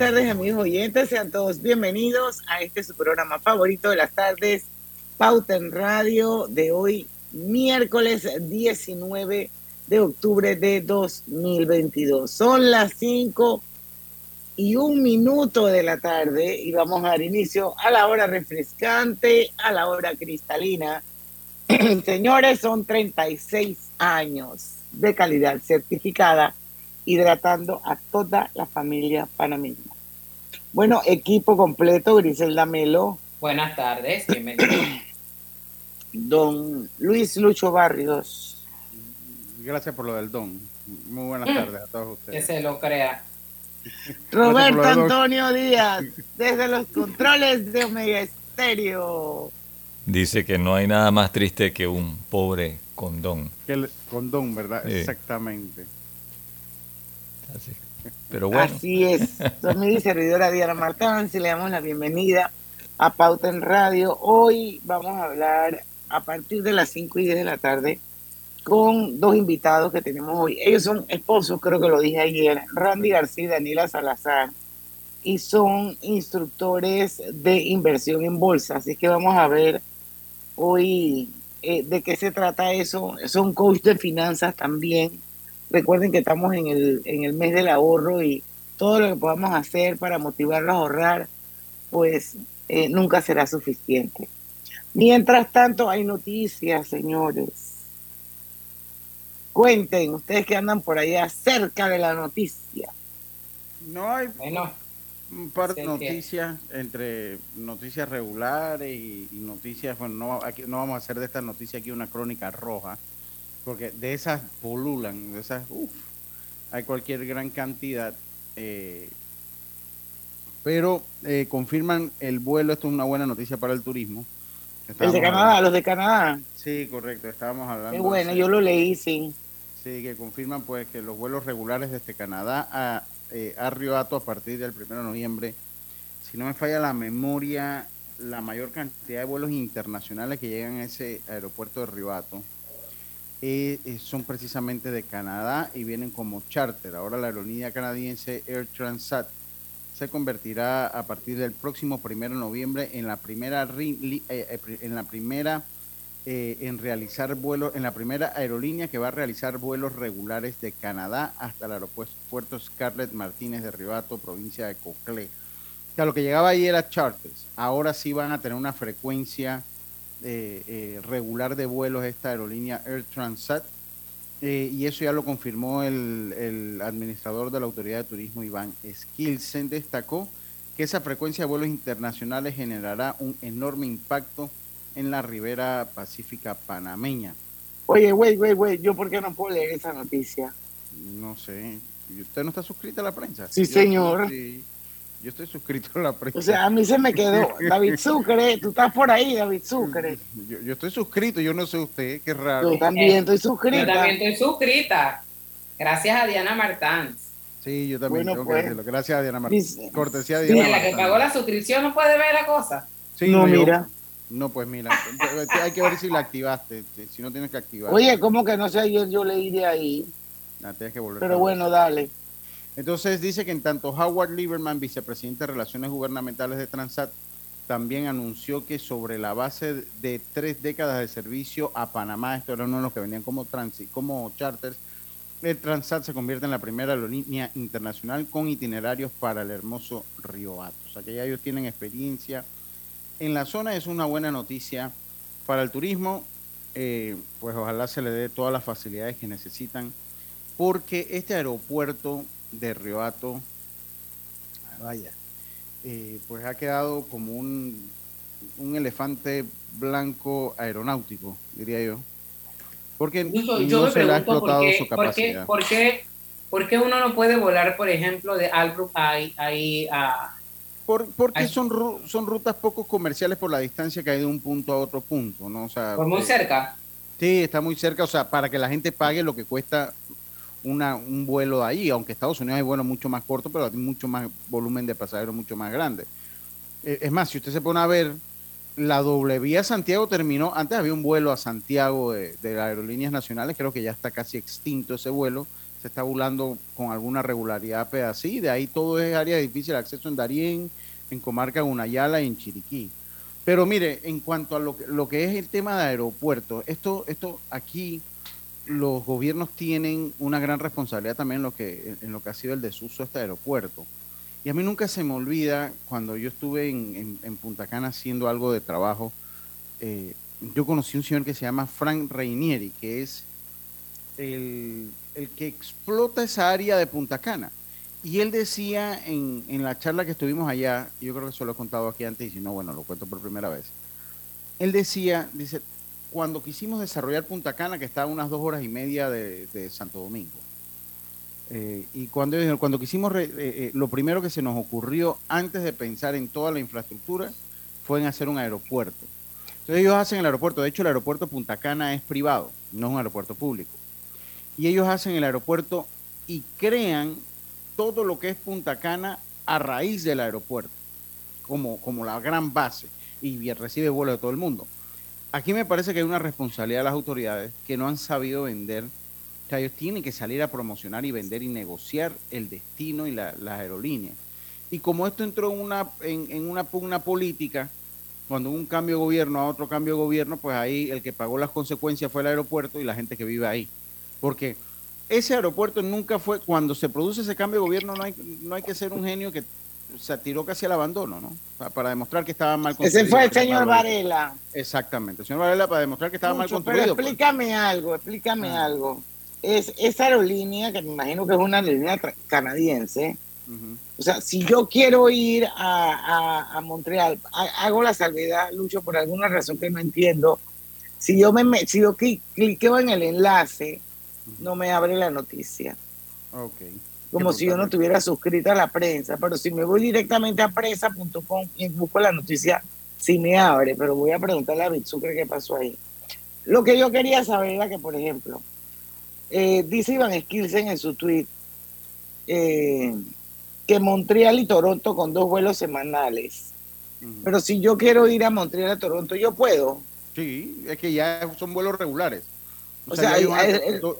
Tardes amigos oyentes, sean todos bienvenidos a este su programa favorito de las tardes, Pauta en Radio, de hoy miércoles 19 de octubre de 2022. Son las 5 y un minuto de la tarde y vamos a dar inicio a la hora refrescante, a la hora cristalina. Señores, son 36 años de calidad certificada hidratando a toda la familia panameña. Bueno, equipo completo, Griselda Melo. Buenas tardes, Don Luis Lucho Barrios. Gracias por lo del don. Muy buenas mm. tardes a todos ustedes. Que se lo crea. Roberto Antonio Díaz, desde los controles de Omega Estéreo. Dice que no hay nada más triste que un pobre condón. Que el condón, ¿verdad? Exactamente. Así. Así es. Soy mi servidora Diana Martán. Si le damos la bienvenida a Pauta en Radio. Hoy vamos a hablar a partir de las 5 y 10 de la tarde con dos invitados que tenemos hoy. Ellos son esposos, creo que lo dije ayer, Randy García y Daniela Salazar, y son instructores de inversión en bolsa. Así que vamos a ver hoy eh, de qué se trata eso. Son coach de finanzas también Recuerden que estamos en el, en el mes del ahorro y todo lo que podamos hacer para motivarlos a ahorrar, pues eh, nunca será suficiente. Mientras tanto, hay noticias, señores. Cuenten, ustedes que andan por allá cerca de la noticia. No hay un par de noticias, entre noticias regulares y, noticias, bueno, no, aquí, no vamos a hacer de esta noticia aquí una crónica roja, porque de esas polulan, de esas, uff, hay cualquier gran cantidad. Eh, pero eh, confirman el vuelo, esto es una buena noticia para el turismo. el de Canadá, los de Canadá. Sí, correcto, estábamos hablando. Qué bueno, yo lo leí, sí. Sí, que confirman pues que los vuelos regulares desde Canadá a, eh, a Río Hato a partir del 1 de noviembre, si no me falla la memoria, la mayor cantidad de vuelos internacionales que llegan a ese aeropuerto de Río Hato eh, eh, son precisamente de Canadá y vienen como charter. Ahora la aerolínea canadiense Air Transat se convertirá a partir del próximo primero de noviembre en la primera eh, primera en realizar vuelos en la primera aerolínea que va a realizar vuelos regulares de Canadá hasta el aeropuerto Scarlett Martínez de Ribato, provincia de Coclé. O sea, lo que llegaba ahí era charters. Ahora sí van a tener una frecuencia eh, eh, regular de vuelos esta aerolínea Air Transat. Eh, y eso ya lo confirmó el, administrador de la Autoridad de Turismo, Iván Skilsen. Destacó que esa frecuencia de vuelos internacionales generará un enorme impacto en la ribera pacífica panameña. Oye, güey, güey, güey, ¿yo por qué no puedo leer esa noticia? No sé. ¿Usted no está suscrito a la prensa? Sí, señor. Yo estoy suscrito a la prensa. O sea, a mí se me quedó. David Sucre, tú estás por ahí, David Sucre. Yo, estoy suscrito, yo no sé usted, qué raro. Yo también estoy suscrita. Yo también estoy suscrita. Gracias a Diana Martán. Sí, yo también tengo que pues. decirlo. Gracias a Diana Martán. Cortesía de Diana sí, la que pagó la suscripción no puede ver la cosa. Sí, no, mira. no, pues mira, hay que ver si la activaste, si no tienes que activar. Oye, ¿cómo que no sé? Ayer yo leí de ahí. Ah, tienes que volver Pero bueno, dale. Entonces dice que en tanto Howard Lieberman, vicepresidente de Relaciones Gubernamentales de Transat, también anunció que sobre la base de tres décadas de servicio a Panamá, esto era uno de los que venían como, transit, como charters, el Transat se convierte en la primera aerolínea internacional con itinerarios para el hermoso Río Hato. O ellos tienen experiencia en la zona, es una buena noticia para el turismo, eh, pues ojalá se le dé todas las facilidades que necesitan, porque este aeropuerto de Riohato, vaya, eh, pues ha quedado como un, un elefante blanco aeronáutico, diría yo. Porque no se le ha explotado su capacidad. ¿por qué, por, qué, uno no puede volar, por ejemplo, de Albrook ahí, ahí a, porque son, son rutas poco comerciales por la distancia que hay de un punto a otro punto, ¿no? O sea, por muy eh, cerca. Sí, está muy cerca, o sea, para que la gente pague lo que cuesta una, un vuelo ahí, aunque Estados Unidos hay vuelos mucho más cortos, pero hay mucho más volumen de pasajeros mucho más grande. Eh, es más, si usted se pone a ver, la doble vía Santiago terminó, antes había un vuelo a Santiago de, de las aerolíneas nacionales, creo que ya está casi extinto ese vuelo, se está volando con alguna regularidad así, de ahí todo es área de difícil acceso en Darién, en Comarca Gunayala y en Chiriquí. Pero mire, en cuanto a lo que, lo que es el tema de aeropuertos, esto, esto aquí los gobiernos tienen una gran responsabilidad también en lo que, en lo que ha sido el desuso de este aeropuerto. Y a mí nunca se me olvida cuando yo estuve en, Punta Cana haciendo algo de trabajo, eh, yo conocí un señor que se llama Frank Reinieri, que es el, que explota esa área de Punta Cana. Y él decía en, en, la charla que estuvimos allá, yo creo que se lo he contado aquí antes y si no, bueno, lo cuento por primera vez. Él decía, dice, cuando quisimos desarrollar Punta Cana, que está a unas dos horas y media de, Santo Domingo, eh, y cuando, cuando quisimos, eh, eh, lo primero que se nos ocurrió antes de pensar en toda la infraestructura fue en hacer un aeropuerto. Entonces ellos hacen el aeropuerto, de hecho el aeropuerto Punta Cana es privado, no es un aeropuerto público y ellos hacen el aeropuerto y crean todo lo que es Punta Cana a raíz del aeropuerto, como, como la gran base, y recibe vuelo de todo el mundo. Aquí me parece que hay una responsabilidad de las autoridades que no han sabido vender, o ellos tienen que salir a promocionar y vender y negociar el destino y la, las aerolíneas. Y como esto entró en una, en, una pugna política, cuando hubo un cambio de gobierno a otro cambio de gobierno, pues ahí el que pagó las consecuencias fue el aeropuerto y la gente que vive ahí porque ese aeropuerto nunca fue, cuando se produce ese cambio de gobierno, no hay, no hay que ser un genio que se tiró casi al abandono, ¿no? para demostrar que estaba mal construido. Ese fue el señor Varela. Exactamente, el señor Varela para demostrar que estaba mal construido. Pero pues. explícame algo, explícame ah. algo. Es esa aerolínea, que me imagino que es una aerolínea canadiense, o sea, si yo quiero ir a, a, Montreal, hago la salvedad, Lucho, por alguna razón que no entiendo. Si yo me si yo cliqueo en el enlace, no me abre la noticia. Como si yo no estuviera suscrita a la prensa, pero si me voy directamente a prensa.com y busco la noticia, sí me abre, pero voy a preguntarle a Bitsucre qué pasó ahí. Lo que yo quería saber era que, por ejemplo, eh, dice Iván Skilsen en su tweet eh, que Montreal y Toronto con dos vuelos semanales. Pero si yo quiero ir a Montreal a Toronto, yo puedo. Sí, es que ya son vuelos regulares. O, sea, hay, dos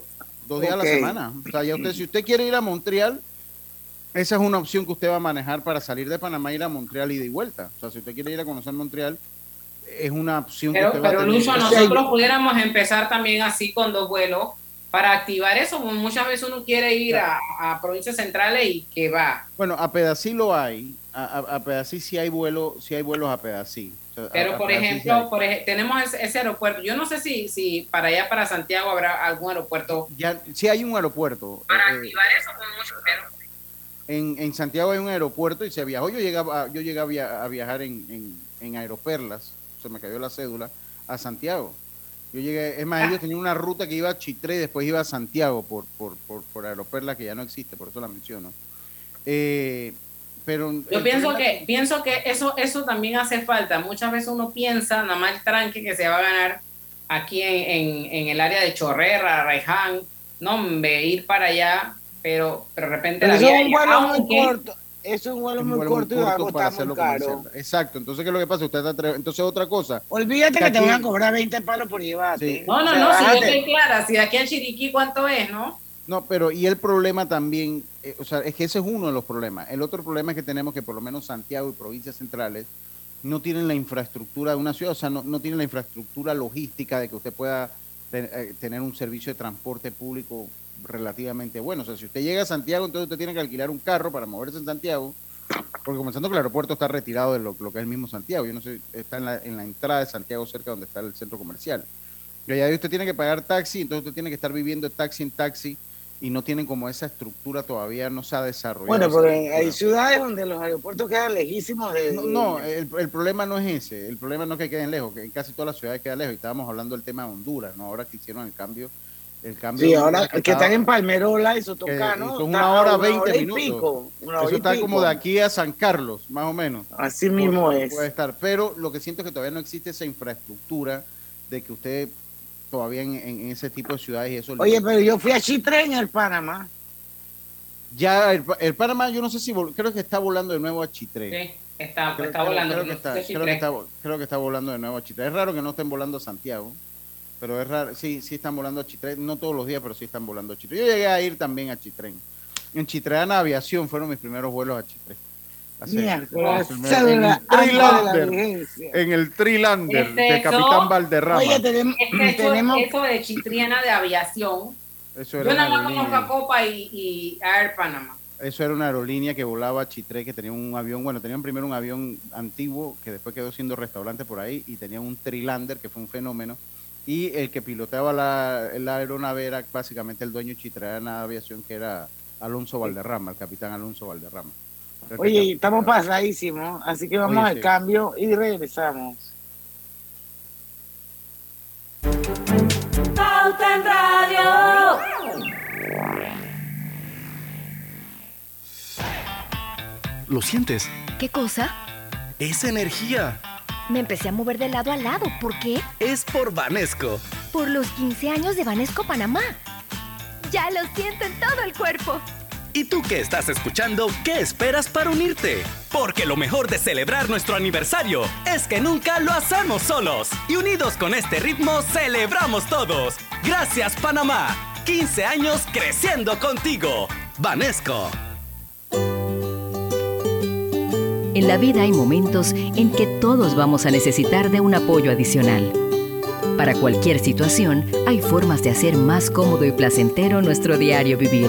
días a la semana. O sea, ya usted, si usted quiere ir a Montreal, esa es una opción que usted va a manejar para salir de Panamá e ir a Montreal y de vuelta. O sea, si usted quiere ir a conocer Montreal, es una opción pero, que usted va a tener. Lucho, nosotros pudiéramos empezar también así con dos vuelos para activar eso. Muchas veces uno quiere ir a, provincias centrales y que va. Bueno, a Pedací lo hay. A, a, Pedací sí hay, vuelo, sí hay vuelos a Pedací. Pero, por ejemplo, por tenemos ese, aeropuerto. Yo no sé si, si para allá, para Santiago, habrá algún aeropuerto. Ya, sí hay un aeropuerto. Para eh, activar eso, con mucho en, en, Santiago hay un aeropuerto y se viajó. Yo llegaba, yo llegué a, viajar en, en, en, Aeroperlas, se me cayó la cédula, a Santiago. Yo llegué, es más, ellos tenían una ruta que iba a Chitré y después iba a Santiago por, por, por, por Aeroperlas, que ya no existe, por eso la menciono. Eh, yo pienso que, pienso que eso, eso también hace falta. Muchas veces uno piensa, nada más el tranque que se va a ganar aquí en, en, el área de Chorrera, Raiján, no, ir para allá, pero, pero de repente la es un vuelo muy corto. Es un vuelo muy corto, y va a costar muy caro. Exacto, entonces ¿qué es lo que pasa? Usted está entonces otra cosa. Olvídate que, te van a cobrar 20 palos por llevarte. No, no, no, si yo estoy clara, si de aquí a Chiriquí cuánto es, ¿no? No, pero y el problema también, eh, o sea, es que ese es uno de los problemas. El otro problema es que tenemos que por lo menos Santiago y provincias centrales no tienen la infraestructura de una ciudad, o sea, no, no tienen la infraestructura logística de que usted pueda eh, tener un servicio de transporte público relativamente bueno. O sea, si usted llega a Santiago, entonces usted tiene que alquilar un carro para moverse en Santiago, porque comenzando que el aeropuerto está retirado de lo, que es el mismo Santiago. Yo no sé, está en la, en la entrada de Santiago, cerca donde está el centro comercial. Y allá usted tiene que pagar taxi, entonces usted tiene que estar viviendo taxi en taxi y no tienen como esa estructura todavía, no se ha desarrollado. Bueno, porque hay ciudades donde los aeropuertos quedan lejísimos de... No, no el, el, problema no es ese, el problema no es que queden lejos, que en casi todas las ciudades quedan lejos, y estábamos hablando del tema de Honduras, ¿no? Ahora que hicieron el cambio El cambio sí, ahora que, están en Palmerola y Sotocano. Son una hora veinte minutos. Eso está como de aquí a San Carlos, más o menos. Así mismo es. Puede estar, pero lo que siento es que todavía no existe esa infraestructura de que usted todavía en, ese tipo de ciudades y eso. Oye, pero yo fui a Chitre en el Panamá. Ya, el, Panamá, yo no sé si, creo que está volando de nuevo a Chitré. Sí, está, está volando. Creo, que está, creo, que está, volando de nuevo a Chitré. Es raro que no estén volando a Santiago, pero es raro, sí, sí están volando a Chitré, no todos los días, pero sí están volando a Chitré. Yo llegué a ir también a Chitré. En Chitreana Aviación fueron mis primeros vuelos a En, el Trilander, de Capitán Valderrama. Oye, tenemos, eso de Chitriana de aviación yo nada más conozco a Copa y, Air Panama. Eso era una aerolínea que volaba a Chitré, que tenía un avión, bueno, tenían primero un avión antiguo que después quedó siendo restaurante por ahí y tenía un Trilander que fue un fenómeno. Y el que piloteaba la, la aeronave era básicamente el dueño de la Aviación, que era Alonso Valderrama, el capitán Alonso Valderrama. Oye, estamos pasadísimos, así que vamos al cambio y regresamos. en Radio. ¿Lo sientes? ¿Qué cosa? Es energía. Me empecé a mover de lado a lado. ¿Por qué? Es por Vanesco. Por los 15 años de Vanesco Panamá. Ya lo siento en todo el cuerpo. ¿Y tú que estás escuchando, qué esperas para unirte? Porque lo mejor de celebrar nuestro aniversario es que nunca lo hacemos solos. Y unidos con este ritmo, celebramos todos. Gracias Panamá. 15 años creciendo contigo. Vanesco. En la vida hay momentos en que todos vamos a necesitar de un apoyo adicional. Para cualquier situación, hay formas de hacer más cómodo y placentero nuestro diario vivir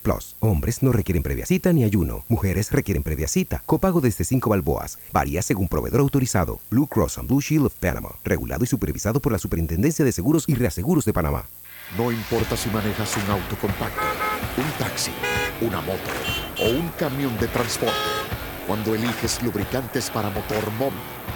Plus. Hombres no requieren previa cita ni ayuno. Mujeres requieren previa cita. Copago desde 5 balboas. Varía según proveedor autorizado. Blue Cross and Blue Shield of Panama regulado y supervisado por la Superintendencia de Seguros y Reaseguros de Panamá. No importa si manejas un auto compacto, un taxi, una moto o un camión de transporte. Cuando eliges lubricantes para motor móvil,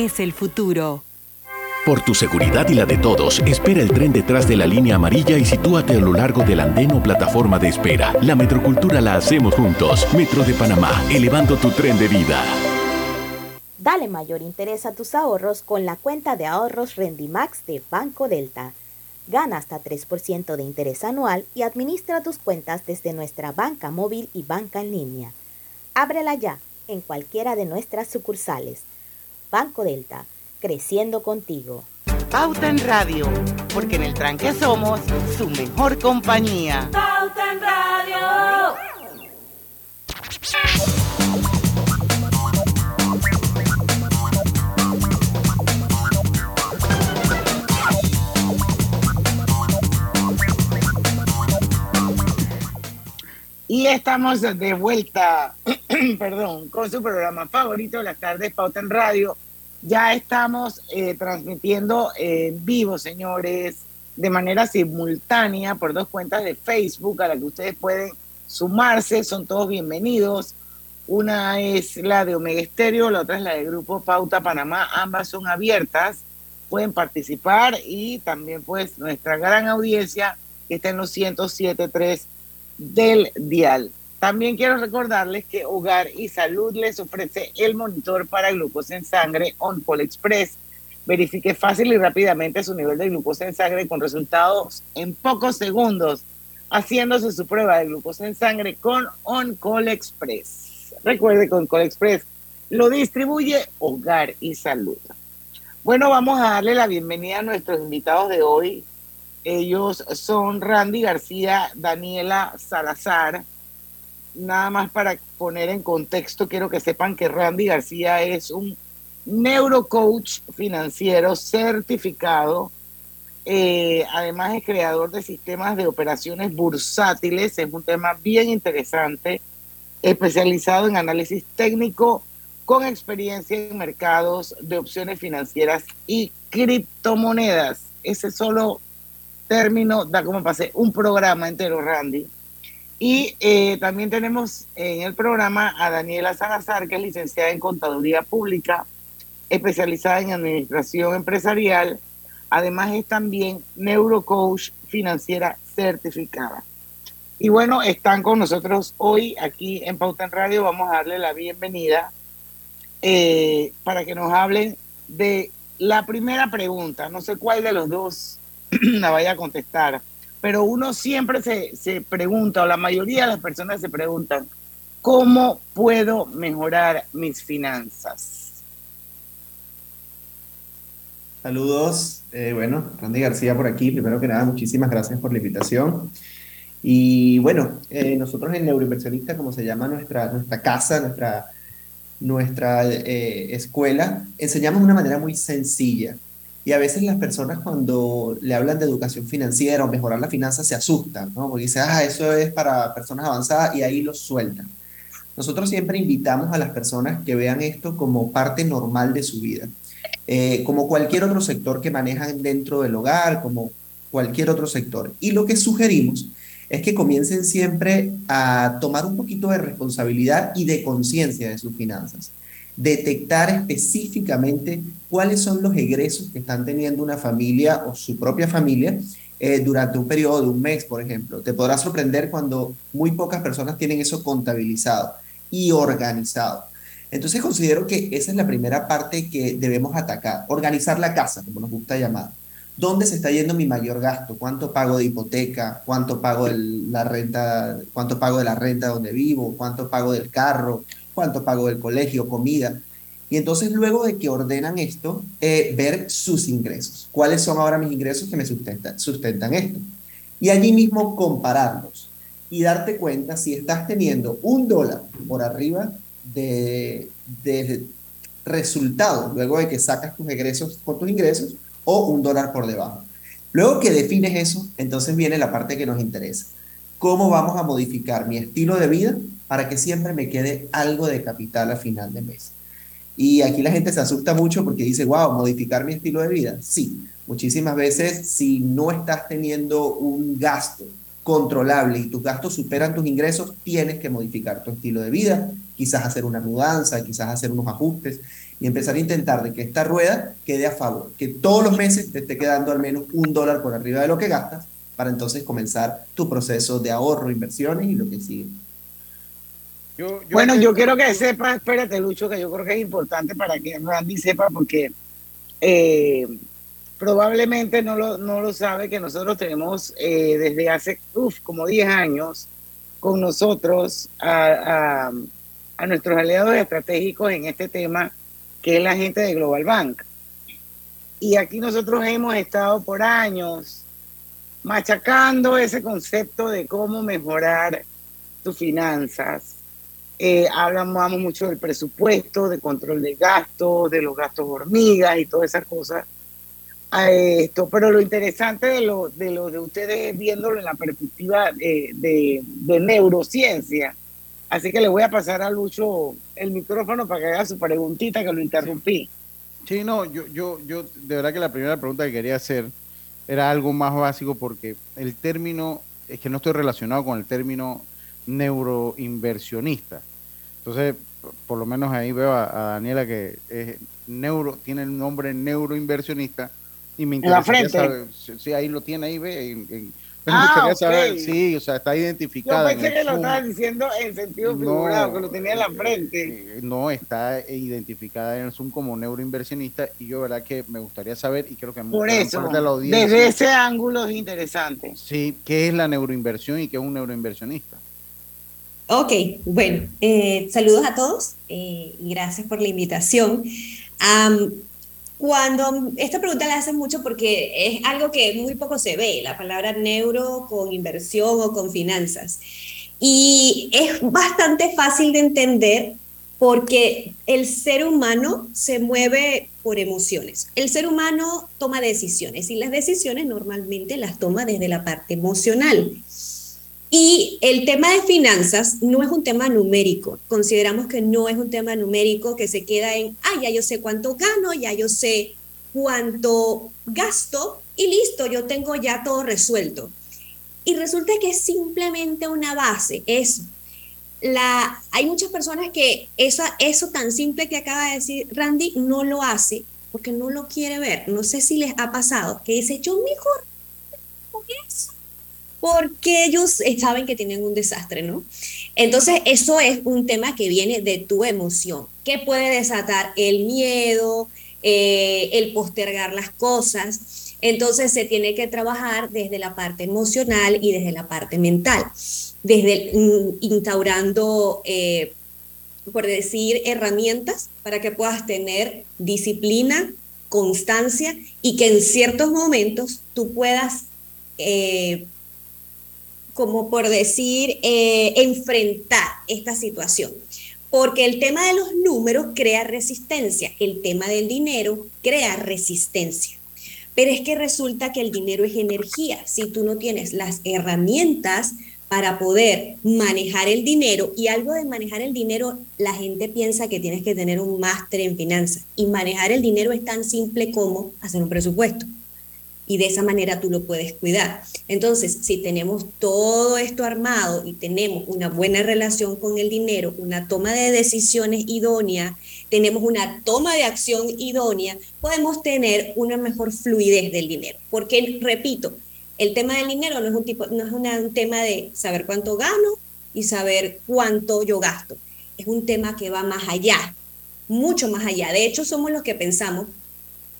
el futuro. Por tu seguridad y la de todos, espera el tren detrás de la línea amarilla y sitúate a lo largo del andén o plataforma de espera. La metrocultura la hacemos juntos. Metro de Panamá, elevando tu tren de vida. Dale mayor interés a tus ahorros con la cuenta de ahorros Rendimax de Banco Delta. Gana hasta 3% de interés anual y administra tus cuentas desde nuestra banca móvil y banca en línea. Ábrela ya en cualquiera de nuestras sucursales. Banco Delta, creciendo contigo. Pauta en Radio, porque en el tranque somos su mejor compañía. Pauta en Radio. Y estamos de vuelta, perdón, con su programa favorito de las tardes, Pauta en Radio. Ya estamos eh, transmitiendo en vivo, señores, de manera simultánea por dos cuentas de Facebook a las que ustedes pueden sumarse, son todos bienvenidos. Una es la de Omega Estéreo, la otra es la de Grupo Pauta Panamá, ambas son abiertas, pueden participar y también pues nuestra gran audiencia que está en los 107.3 del dial. También quiero recordarles que Hogar y Salud les ofrece el monitor para glucosa en sangre OnCall Express. Verifique fácil y rápidamente su nivel de glucosa en sangre con resultados en pocos segundos, haciéndose su prueba de glucosa en sangre con OnCall Express. Recuerde que OnCall Express lo distribuye Hogar y Salud. Bueno, vamos a darle la bienvenida a nuestros invitados de hoy. Ellos son Randy García, Daniela Salazar. Nada más para poner en contexto, quiero que sepan que Randy García es un neurocoach financiero certificado. Eh, además es creador de sistemas de operaciones bursátiles. Es un tema bien interesante, especializado en análisis técnico con experiencia en mercados de opciones financieras y criptomonedas. Ese solo término da como pase un programa entero, Randy. Y eh, también tenemos en el programa a Daniela Salazar, que es licenciada en Contaduría Pública, especializada en Administración Empresarial. Además es también neurocoach financiera certificada. Y bueno, están con nosotros hoy aquí en Pauta en Radio. Vamos a darle la bienvenida eh, para que nos hablen de la primera pregunta. No sé cuál de los dos la vaya a contestar. Pero uno siempre se, se pregunta, o la mayoría de las personas se preguntan, ¿cómo puedo mejorar mis finanzas? Saludos, eh, bueno, Randy García por aquí. Primero que nada, muchísimas gracias por la invitación. Y bueno, eh, nosotros en Neuroinversionista, como se llama nuestra, nuestra casa, nuestra, nuestra eh, escuela, enseñamos de una manera muy sencilla. Y a veces las personas cuando le hablan de educación financiera o mejorar la finanza se asustan, ¿no? Porque dicen, ah, eso es para personas avanzadas y ahí lo sueltan. Nosotros siempre invitamos a las personas que vean esto como parte normal de su vida, eh, como cualquier otro sector que manejan dentro del hogar, como cualquier otro sector. Y lo que sugerimos es que comiencen siempre a tomar un poquito de responsabilidad y de conciencia de sus finanzas detectar específicamente cuáles son los egresos que están teniendo una familia o su propia familia eh, durante un periodo de un mes, por ejemplo. Te podrá sorprender cuando muy pocas personas tienen eso contabilizado y organizado. Entonces considero que esa es la primera parte que debemos atacar, organizar la casa, como nos gusta llamar. ¿Dónde se está yendo mi mayor gasto? ¿Cuánto pago de hipoteca? ¿Cuánto pago de la renta? ¿Cuánto pago de la renta donde vivo? ¿Cuánto pago del carro? Cuánto pago del colegio, comida. Y entonces luego de que ordenan esto, eh, ver sus ingresos. ¿Cuáles son ahora mis ingresos que me sustentan, sustentan esto? Y allí mismo compararlos y darte cuenta si estás teniendo un dólar por arriba de, de resultado, luego de que sacas tus egresos con tus ingresos, o un dólar por debajo. Luego que defines eso, entonces viene la parte que nos interesa. ¿Cómo vamos a modificar mi estilo de vida para que siempre me quede algo de capital a final de mes. Y aquí la gente se asusta mucho porque dice, wow, modificar mi estilo de vida. Sí, muchísimas veces si no estás teniendo un gasto controlable y tus gastos superan tus ingresos, tienes que modificar tu estilo de vida, quizás hacer una mudanza, quizás hacer unos ajustes y empezar a intentar de que esta rueda quede a favor, que todos los meses te esté quedando al menos un dólar por arriba de lo que gastas para entonces comenzar tu proceso de ahorro, inversiones y lo que sigue bueno, yo quiero que sepa, espérate Lucho, que yo creo que es importante para que Randy sepa porque eh, probablemente no lo, no lo sabe que nosotros tenemos eh, desde hace uf, como 10 años con nosotros a, a, nuestros aliados estratégicos en este tema, que es la gente de Global Bank. Y aquí nosotros hemos estado por años machacando ese concepto de cómo mejorar tus finanzas, eh, hablamos mucho del presupuesto, de control de gastos, de los gastos hormigas y todas esas cosas. a esto, pero lo interesante de lo de, lo de ustedes viéndolo en la perspectiva de, de, neurociencia. Así que le voy a pasar a Lucho el micrófono para que haga su preguntita que lo interrumpí. Sí, no, yo, yo, yo, de verdad que la primera pregunta que quería hacer era algo más básico porque el término, es que no estoy relacionado con el término neuroinversionista. Entonces, por lo menos ahí veo a, a Daniela que es neuro, tiene el nombre neuroinversionista y me interesa saber, sí, ahí lo tiene, ahí ve. ah, saber, sí, o sea, está identificada. Yo pensé que lo estabas diciendo en sentido figurado, que lo tenía en la frente. Eh, no, está identificada en el Zoom como neuroinversionista y yo, verdad, que me gustaría saber y creo que Por eso, de la audiencia, desde ese ángulo es interesante. Sí, ¿qué es la neuroinversión y qué es un neuroinversionista? Ok, bueno, eh, saludos a todos eh, y gracias por la invitación. Cuando esta pregunta la hacen mucho porque es algo que muy poco se ve, la palabra neuro con inversión o con finanzas. Y es bastante fácil de entender porque el ser humano se mueve por emociones. El ser humano toma decisiones y las decisiones normalmente las toma desde la parte emocional. Y el tema de finanzas no es un tema numérico. Consideramos que no es un tema numérico que se queda en, ah, ya yo sé cuánto gano, ya yo sé cuánto gasto y listo, yo tengo ya todo resuelto. Y resulta que es simplemente una base, es la, hay muchas personas que esa, eso tan simple que acaba de decir Randy no lo hace porque no lo quiere ver. No sé si les ha pasado que dice, yo mejor con eso porque ellos saben que tienen un desastre, ¿no? Entonces, eso es un tema que viene de tu emoción, que puede desatar el miedo, eh, el postergar las cosas. Entonces, se tiene que trabajar desde la parte emocional y desde la parte mental, desde mm, instaurando, eh, por decir, herramientas para que puedas tener disciplina, constancia y que en ciertos momentos tú puedas eh, como por decir, eh, enfrentar esta situación. Porque el tema de los números crea resistencia, el tema del dinero crea resistencia. Pero es que resulta que el dinero es energía. Si tú no tienes las herramientas para poder manejar el dinero, y algo de manejar el dinero, la gente piensa que tienes que tener un máster en finanzas. Y manejar el dinero es tan simple como hacer un presupuesto y de esa manera tú lo puedes cuidar. Entonces, si tenemos todo esto armado y tenemos una buena relación con el dinero, una toma de decisiones idónea, tenemos una toma de acción idónea, podemos tener una mejor fluidez del dinero. Porque, repito, el tema del dinero no es un, tipo, no es un tema de saber cuánto gano y saber cuánto yo gasto. Es un tema que va más allá, mucho más allá. De hecho, somos los que pensamos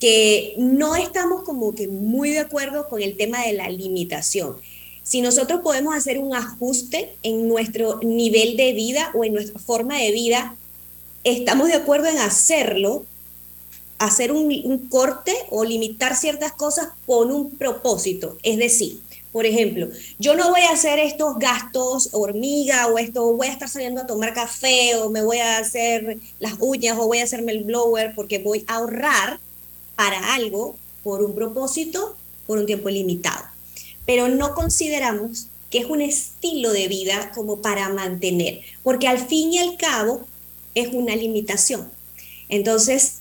que no estamos como que muy de acuerdo con el tema de la limitación. Si nosotros podemos hacer un ajuste en nuestro nivel de vida o en nuestra forma de vida, estamos de acuerdo en hacerlo, hacer un, corte o limitar ciertas cosas con un propósito. Es decir, por ejemplo, yo no voy a hacer estos gastos hormiga o esto, voy a estar saliendo a tomar café o me voy a hacer las uñas o voy a hacerme el blower porque voy a ahorrar para algo por un propósito, por un tiempo limitado. Pero no consideramos que es un estilo de vida como para mantener, porque al fin y al cabo es una limitación. Entonces,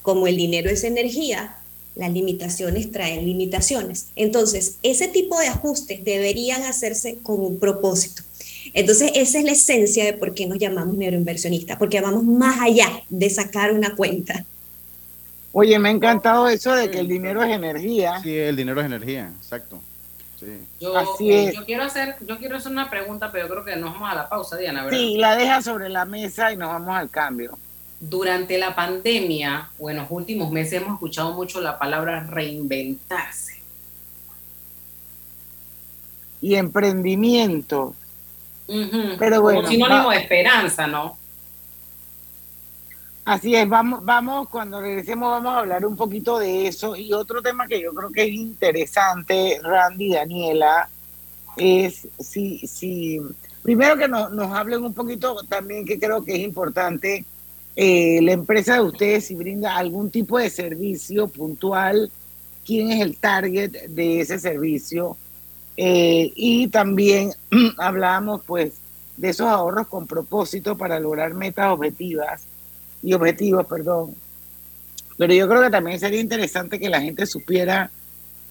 como el dinero es energía, las limitaciones traen limitaciones. Entonces, ese tipo de ajustes deberían hacerse con un propósito. Entonces, esa es la esencia de por qué nos llamamos neuroinversionistas, porque vamos más allá de sacar una cuenta. Oye, me ha encantado eso de que el dinero es energía. Sí, el dinero es energía, exacto. Yo, Así eh, yo quiero hacer, yo quiero hacer una pregunta, pero yo creo que nos vamos a la pausa, Diana, ¿verdad? Sí, la deja sobre la mesa y nos vamos al cambio. Durante la pandemia o en los últimos meses hemos escuchado mucho la palabra reinventarse. Y emprendimiento. Pero bueno. Como sinónimo de esperanza, ¿no? Así es, vamos, vamos, cuando regresemos vamos a hablar un poquito de eso. Y otro tema que yo creo que es interesante, Randy y Daniela, es si, si primero que nos, nos hablen un poquito también que creo que es importante, eh, la empresa de ustedes si brinda algún tipo de servicio puntual quién es el target de ese servicio. Eh, y también hablamos pues de esos ahorros con propósito para lograr metas objetivas y objetivos, perdón. Pero yo creo que también sería interesante que la gente supiera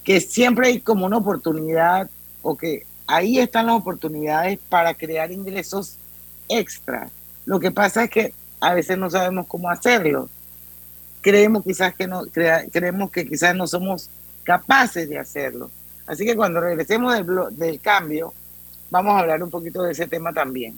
que siempre hay como una oportunidad o que ahí están las oportunidades para crear ingresos extra. Lo que pasa es que a veces no sabemos cómo hacerlo. Creemos quizás que no, creemos que quizás no somos capaces de hacerlo. Así que cuando regresemos del, del cambio, vamos a hablar un poquito de ese tema también.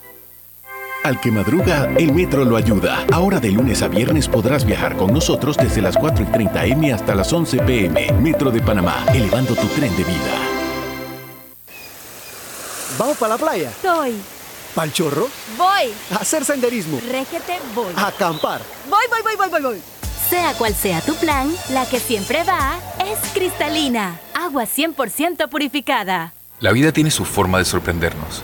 Al que madruga, el metro lo ayuda. Ahora de lunes a viernes podrás viajar con nosotros desde las 4 y 30 M hasta las 11 PM. Metro de Panamá, elevando tu tren de vida. ¿Vamos para la playa? Soy. ¿Pal chorro? Voy. A hacer senderismo. Régete, voy. A acampar. Voy, voy, voy, voy, voy, voy. Sea cual sea tu plan, la que siempre va es cristalina. Agua 100% purificada. La vida tiene su forma de sorprendernos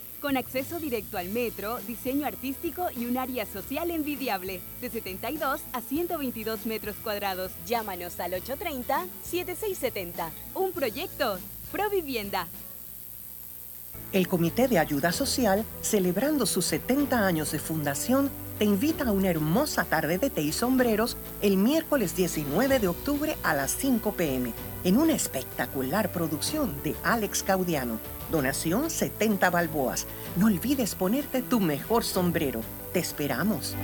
con acceso directo al metro, diseño artístico y un área social envidiable, de 72 a 122 metros cuadrados. Llámanos al 830-7670. Un proyecto, Provivienda. El Comité de Ayuda Social, celebrando sus 70 años de fundación, te invita a una hermosa tarde de té y sombreros el miércoles 19 de octubre a las 5 pm, en una espectacular producción de Alex Caudiano Donación 70 balboas. No olvides ponerte tu mejor sombrero. Te esperamos.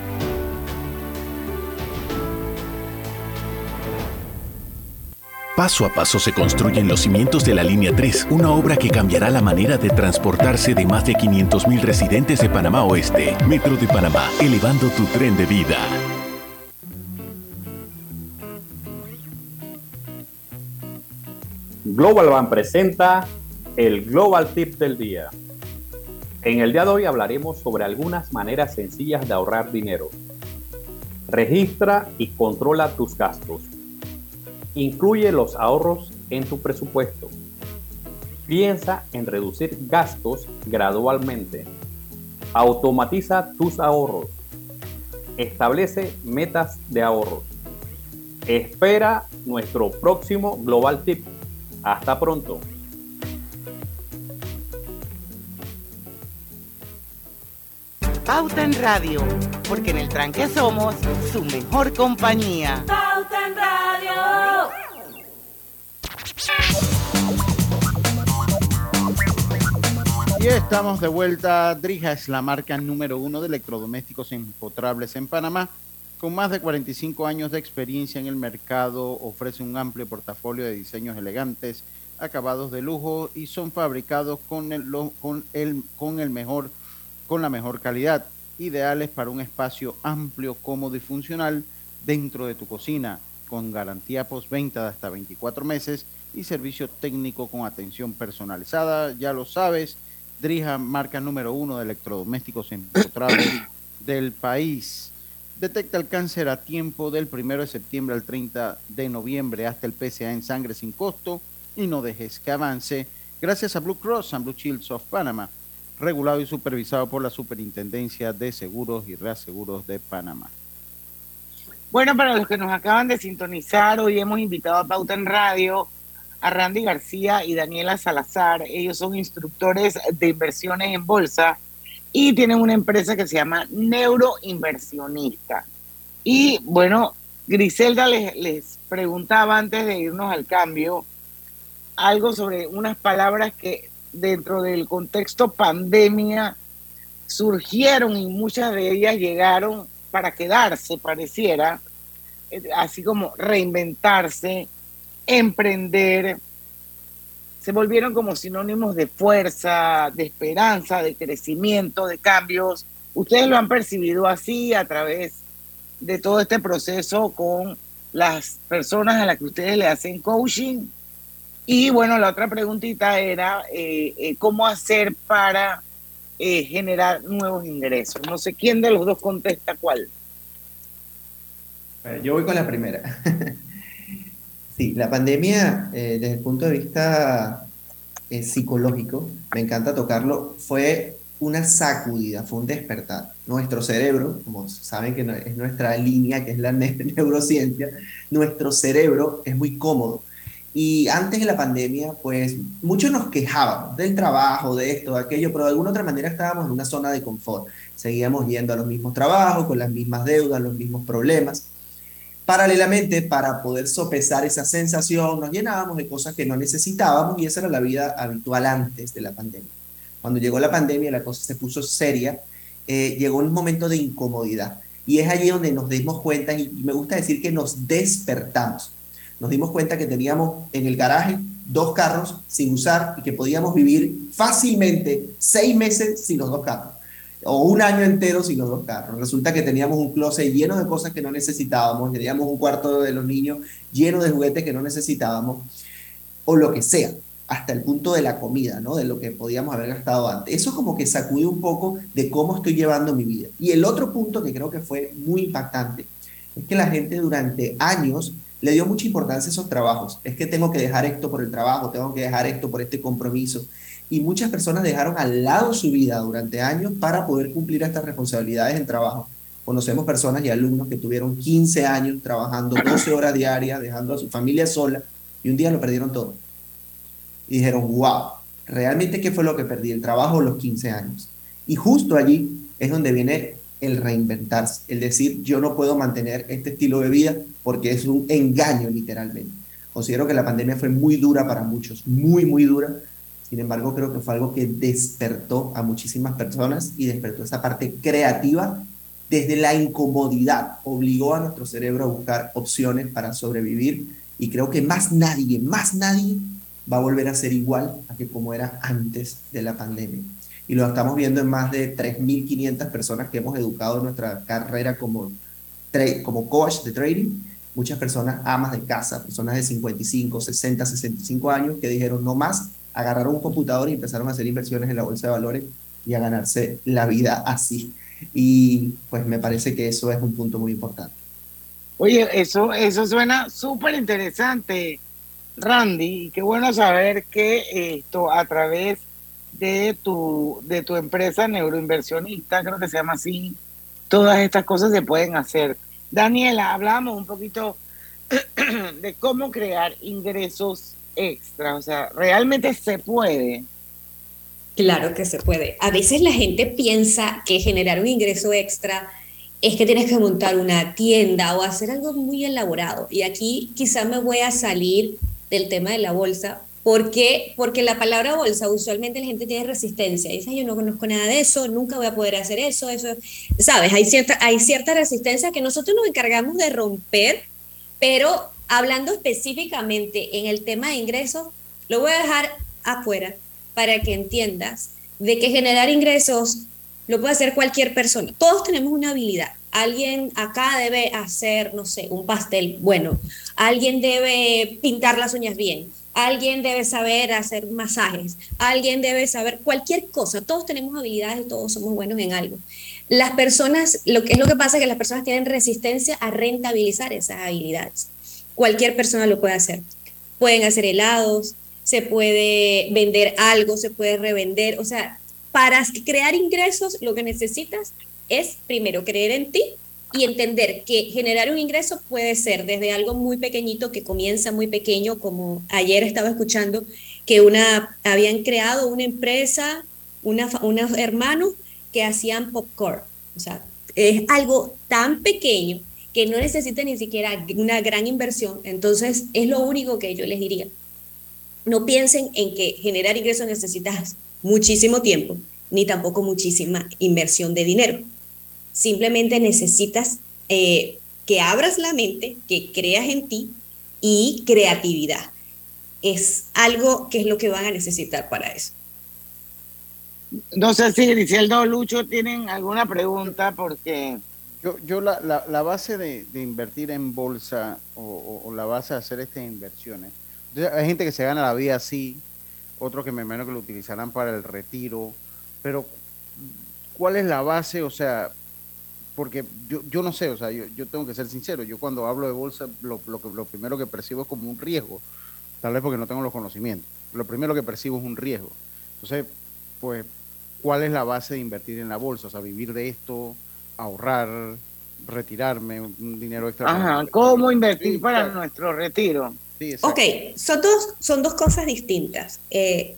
Paso a paso se construyen los cimientos de la Línea 3, una obra que cambiará la manera de transportarse de más de 500.000 residentes de Panamá Oeste. Metro de Panamá, elevando tu tren de vida. Global Bank presenta el Global Tip del día. En el día de hoy hablaremos sobre algunas maneras sencillas de ahorrar dinero. Registra y controla tus gastos. Incluye los ahorros en tu presupuesto. Piensa en reducir gastos gradualmente. Automatiza tus ahorros. Establece metas de ahorros. Espera nuestro próximo Global Tip. Hasta pronto. Pauta en Radio, porque en el tranque somos su mejor compañía. Pauta en Radio. Estamos de vuelta. Drija es la marca número uno de electrodomésticos empotrables en Panamá. Con más de 45 años de experiencia en el mercado, ofrece un amplio portafolio de diseños elegantes, acabados de lujo y son fabricados con el, con el, con el mejor con la mejor calidad, ideales para un espacio amplio, cómodo y funcional dentro de tu cocina, con garantía postventa de hasta 24 meses y servicio técnico con atención personalizada. Ya lo sabes, Drija, marca número uno de electrodomésticos empotrables del país. Detecta el cáncer a tiempo del 1 de septiembre al 30 de noviembre hasta el PSA en sangre sin costo y no dejes que avance gracias a Blue Cross and Blue Shields of Panama, regulado y supervisado por la Superintendencia de Seguros y Reaseguros de Panamá. Bueno, para los que nos acaban de sintonizar, hoy hemos invitado a Pauta en Radio a Randy García y Daniela Salazar. Ellos son instructores de inversiones en bolsa y tienen una empresa que se llama Neuroinversionista. Y bueno, Griselda les, les preguntaba antes de irnos al cambio algo sobre unas palabras que dentro del contexto pandemia surgieron y muchas de ellas llegaron para quedarse, pareciera, eh, así como reinventarse, emprender, se volvieron como sinónimos de fuerza, de esperanza, de crecimiento, de cambios. Ustedes lo han percibido así a través de todo este proceso con las personas a las que ustedes le hacen coaching. Y bueno, la otra preguntita era eh, eh, cómo hacer para eh, generar nuevos ingresos. No sé quién de los dos contesta cuál. Yo voy con la primera. Sí, la pandemia, eh, desde el punto de vista eh, psicológico, me encanta tocarlo, fue una sacudida, fue un despertar. Nuestro cerebro, como saben que es nuestra línea, que es la neurociencia, nuestro cerebro es muy cómodo. Y antes de la pandemia, pues muchos nos quejábamos del trabajo, de esto, de aquello, pero de alguna otra manera estábamos en una zona de confort. Seguíamos yendo a los mismos trabajos, con las mismas deudas, los mismos problemas. Paralelamente, para poder sopesar esa sensación, nos llenábamos de cosas que no necesitábamos y esa era la vida habitual antes de la pandemia. Cuando llegó la pandemia, la cosa se puso seria, eh, llegó un momento de incomodidad. Y es allí donde nos dimos cuenta, y me gusta decir que nos despertamos. Nos dimos cuenta que teníamos en el garaje dos carros sin usar y que podíamos vivir fácilmente seis meses sin los dos carros o un año entero sin los dos carros. Resulta que teníamos un closet lleno de cosas que no necesitábamos, teníamos un cuarto de los niños lleno de juguetes que no necesitábamos, o lo que sea, hasta el punto de la comida, ¿no? De lo que podíamos haber gastado antes. Eso como que sacudió un poco de cómo estoy llevando mi vida. Y el otro punto que creo que fue muy impactante es que la gente durante años le dio mucha importancia a esos trabajos. Es que tengo que dejar esto por el trabajo, tengo que dejar esto por este compromiso y muchas personas dejaron al lado su vida durante años para poder cumplir estas responsabilidades en trabajo. Conocemos personas y alumnos que tuvieron 15 años trabajando 12 horas diarias, dejando a su familia sola y un día lo perdieron todo. Y dijeron, wow, ¿realmente qué fue lo que perdí? El trabajo o los 15 años. Y justo allí es donde viene el reinventarse, el decir, yo no puedo mantener este estilo de vida porque es un engaño literalmente. Considero que la pandemia fue muy dura para muchos, muy, muy dura, sin embargo, creo que fue algo que despertó a muchísimas personas y despertó esa parte creativa desde la incomodidad. Obligó a nuestro cerebro a buscar opciones para sobrevivir y creo que más nadie, más nadie va a volver a ser igual a que como era antes de la pandemia. Y lo estamos viendo en más de 3.500 personas que hemos educado en nuestra carrera como, como coach de trading. Muchas personas amas de casa, personas de 55, 60, 65 años que dijeron no más, agarraron un computador y empezaron a hacer inversiones en la bolsa de valores y a ganarse la vida así. Y pues me parece que eso es un punto muy importante. Oye, eso, eso suena súper interesante, Randy, y qué bueno saber que esto a través de tu, de tu empresa neuroinversionista, creo que se llama así, todas estas cosas se pueden hacer. Daniela, hablamos un poquito de cómo crear ingresos extra, o sea, realmente se puede. Claro que se puede. A veces la gente piensa que generar un ingreso extra es que tienes que montar una tienda o hacer algo muy elaborado. Y aquí quizá me voy a salir del tema de la bolsa. porque Porque la palabra bolsa usualmente la gente tiene resistencia. Dice, yo no conozco nada de eso, nunca voy a poder hacer eso, eso. Sabes, hay cierta, hay cierta resistencia que nosotros nos encargamos de romper, pero Hablando específicamente en el tema de ingresos, lo voy a dejar afuera para que entiendas de que generar ingresos lo puede hacer cualquier persona. Todos tenemos una habilidad. Alguien acá debe hacer, no sé, un pastel bueno. Alguien debe pintar las uñas bien. Alguien debe saber hacer masajes. Alguien debe saber cualquier cosa. Todos tenemos habilidades, todos somos buenos en algo. las personas, lo que es lo que pasa es que las personas tienen resistencia a rentabilizar esas habilidades. Cualquier persona lo puede hacer. Pueden hacer helados, se puede vender algo, se puede revender. O sea, para crear ingresos lo que necesitas es primero creer en ti y entender que generar un ingreso puede ser desde algo muy pequeñito que comienza muy pequeño, como ayer estaba escuchando que una habían creado una empresa, una, unos hermanos que hacían popcorn. O sea, es algo tan pequeño que no necesita ni siquiera una gran inversión. Entonces, es lo único que yo les diría. No piensen en que generar ingresos necesitas muchísimo tiempo, ni tampoco muchísima inversión de dinero. Simplemente necesitas eh, que abras la mente, que creas en ti y creatividad. Es algo que es lo que van a necesitar para eso. No sé si Griseldo o Lucho tienen alguna pregunta porque... Yo, yo la, la, base de, invertir en bolsa o, la base de hacer estas inversiones, hay gente que se gana la vida así, otros que me imagino que lo utilizarán para el retiro, pero ¿cuál es la base? O sea, porque yo, yo no sé, o sea, yo, yo tengo que ser sincero, yo cuando hablo de bolsa, lo, lo, lo primero que percibo es como un riesgo, tal vez porque no tengo los conocimientos. Lo primero que percibo es un riesgo. Entonces, pues cuál es la base de invertir en la bolsa, o sea, vivir de esto, ahorrar, retirarme, un dinero extra. Ajá, ¿cómo invertir para nuestro retiro? Sí, ok, son dos, son dos cosas distintas. Eh,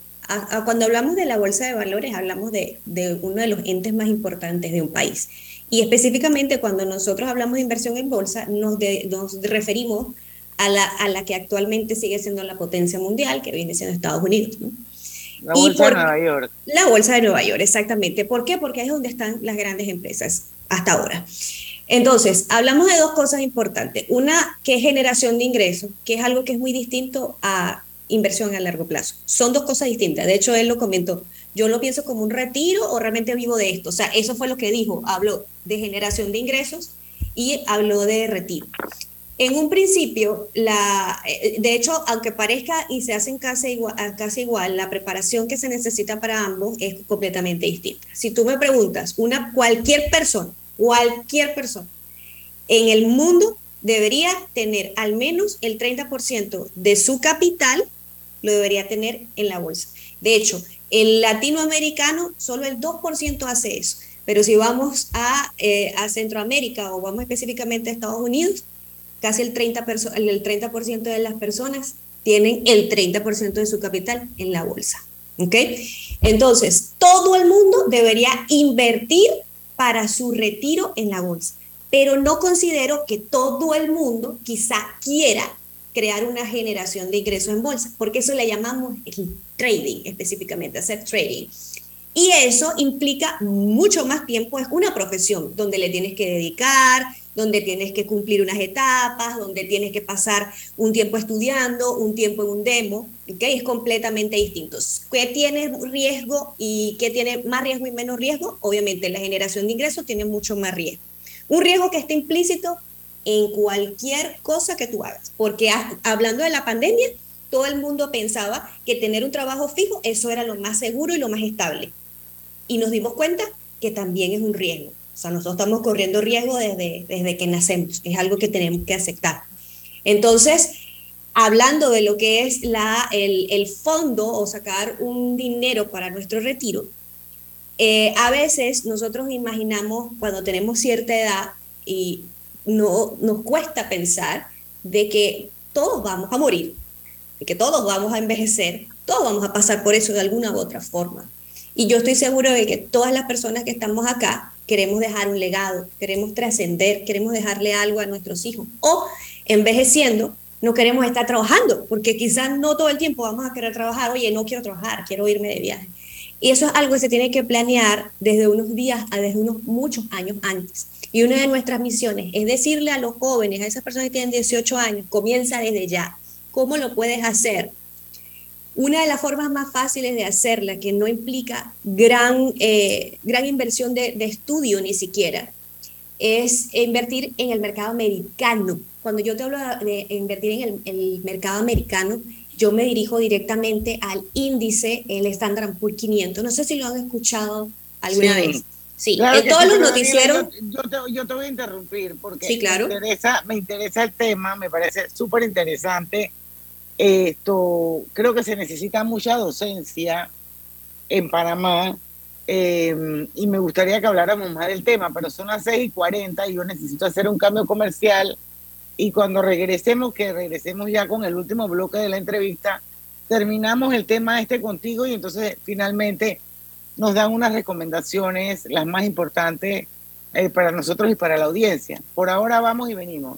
cuando hablamos de la bolsa de valores, hablamos de, de, uno de los entes más importantes de un país. Y específicamente cuando nosotros hablamos de inversión en bolsa, nos, nos referimos a la, a la que actualmente sigue siendo la potencia mundial, que viene siendo Estados Unidos. ¿no? La bolsa de Nueva York. La bolsa de Nueva York, exactamente. ¿Por qué? Porque es donde están las grandes empresas hasta ahora. Entonces, hablamos de dos cosas importantes. Una, que es generación de ingresos, que es algo que es muy distinto a inversión a largo plazo. Son dos cosas distintas. De hecho, él lo comentó. Yo lo pienso como un retiro o realmente vivo de esto. O sea, eso fue lo que dijo. Habló de generación de ingresos y habló de retiro. En un principio, la, eh, de hecho, aunque parezca y se hacen casi igual, casi igual, la preparación que se necesita para ambos es completamente distinta. Si tú me preguntas, una, cualquier persona, cualquier persona en el mundo debería tener al menos el 30% de su capital, lo debería tener en la bolsa. De hecho, el latinoamericano, solo el 2% hace eso. Pero si vamos a, eh, a Centroamérica o vamos específicamente a Estados Unidos, casi el 30%, el 30 de las personas tienen el 30% de su capital en la bolsa. ¿Ok? Entonces, todo el mundo debería invertir para su retiro en la bolsa, pero no considero que todo el mundo quizá quiera crear una generación de ingresos en bolsa, porque eso le llamamos el trading, específicamente, hacer trading. Y eso implica mucho más tiempo, es una profesión donde le tienes que dedicar, donde tienes que cumplir unas etapas, donde tienes que pasar un tiempo estudiando, un tiempo en un demo, ¿okay? Es completamente distinto. ¿Qué tiene riesgo y qué tiene más riesgo y menos riesgo? Obviamente la generación de ingresos tiene mucho más riesgo. Un riesgo que está implícito en cualquier cosa que tú hagas, porque hablando de la pandemia, todo el mundo pensaba que tener un trabajo fijo, eso era lo más seguro y lo más estable. Y nos dimos cuenta que también es un riesgo. O sea, nosotros estamos corriendo riesgo desde, desde que nacemos, es algo que tenemos que aceptar. Entonces, hablando de lo que es la, el, el fondo o sacar un dinero para nuestro retiro, eh, a veces nosotros imaginamos cuando tenemos cierta edad y no nos cuesta pensar de que todos vamos a morir, de que todos vamos a envejecer, todos vamos a pasar por eso de alguna u otra forma. Y yo estoy seguro de que todas las personas que estamos acá queremos dejar un legado, queremos trascender, queremos dejarle algo a nuestros hijos. O envejeciendo, no queremos estar trabajando, porque quizás no todo el tiempo vamos a querer trabajar, oye, no quiero trabajar, quiero irme de viaje. Y eso es algo que se tiene que planear desde unos días a desde unos muchos años antes. Y una de nuestras misiones es decirle a los jóvenes, a esas personas que tienen 18 años, comienza desde ya. ¿Cómo lo puedes hacer? Una de las formas más fáciles de hacerla, que no implica gran, eh, gran inversión de, estudio ni siquiera, es invertir en el mercado americano. Cuando yo te hablo de invertir en el, mercado americano, yo me dirijo directamente al índice, el Standard Poor's 500. No sé si lo han escuchado alguna vez. Sí, en todos los noticieros. Yo, te, voy a interrumpir porque sí, claro. me, interesa, me interesa el tema, me parece súper interesante. Esto, creo que se necesita mucha docencia en Panamá eh, y me gustaría que habláramos más del tema, pero son las 6 y 40 y yo necesito hacer un cambio comercial y cuando regresemos, que regresemos ya con el último bloque de la entrevista, terminamos el tema este contigo y entonces finalmente nos dan unas recomendaciones, las más importantes eh, para nosotros y para la audiencia. Por ahora vamos y venimos.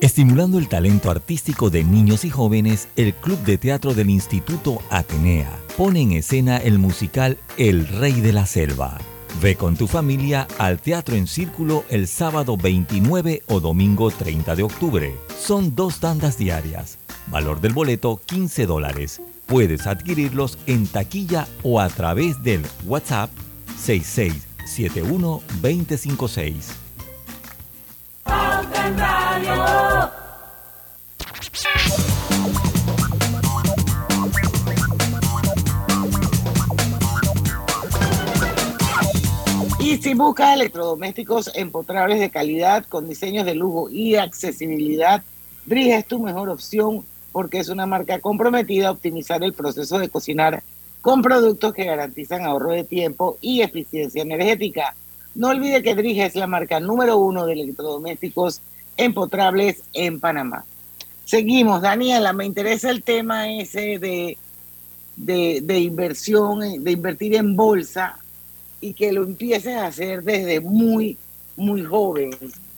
Estimulando el talento artístico de niños y jóvenes, el Club de Teatro del Instituto Atenea pone en escena el musical El Rey de la Selva. Ve con tu familia al Teatro en Círculo el sábado 29 o domingo 30 de octubre. Son dos tandas diarias. Valor del boleto 15 dólares. Puedes adquirirlos en taquilla o a través del WhatsApp 6671 256. Y si buscas electrodomésticos empotrables de calidad con diseños de lujo y accesibilidad, Brige es tu mejor opción porque es una marca comprometida a optimizar el proceso de cocinar con productos que garantizan ahorro de tiempo y eficiencia energética. No olvide que Drige es la marca número uno de electrodomésticos empotrables en Panamá. Seguimos, Daniela, me interesa el tema ese de, de, inversión, de invertir en bolsa y que lo empieces a hacer desde muy, muy joven.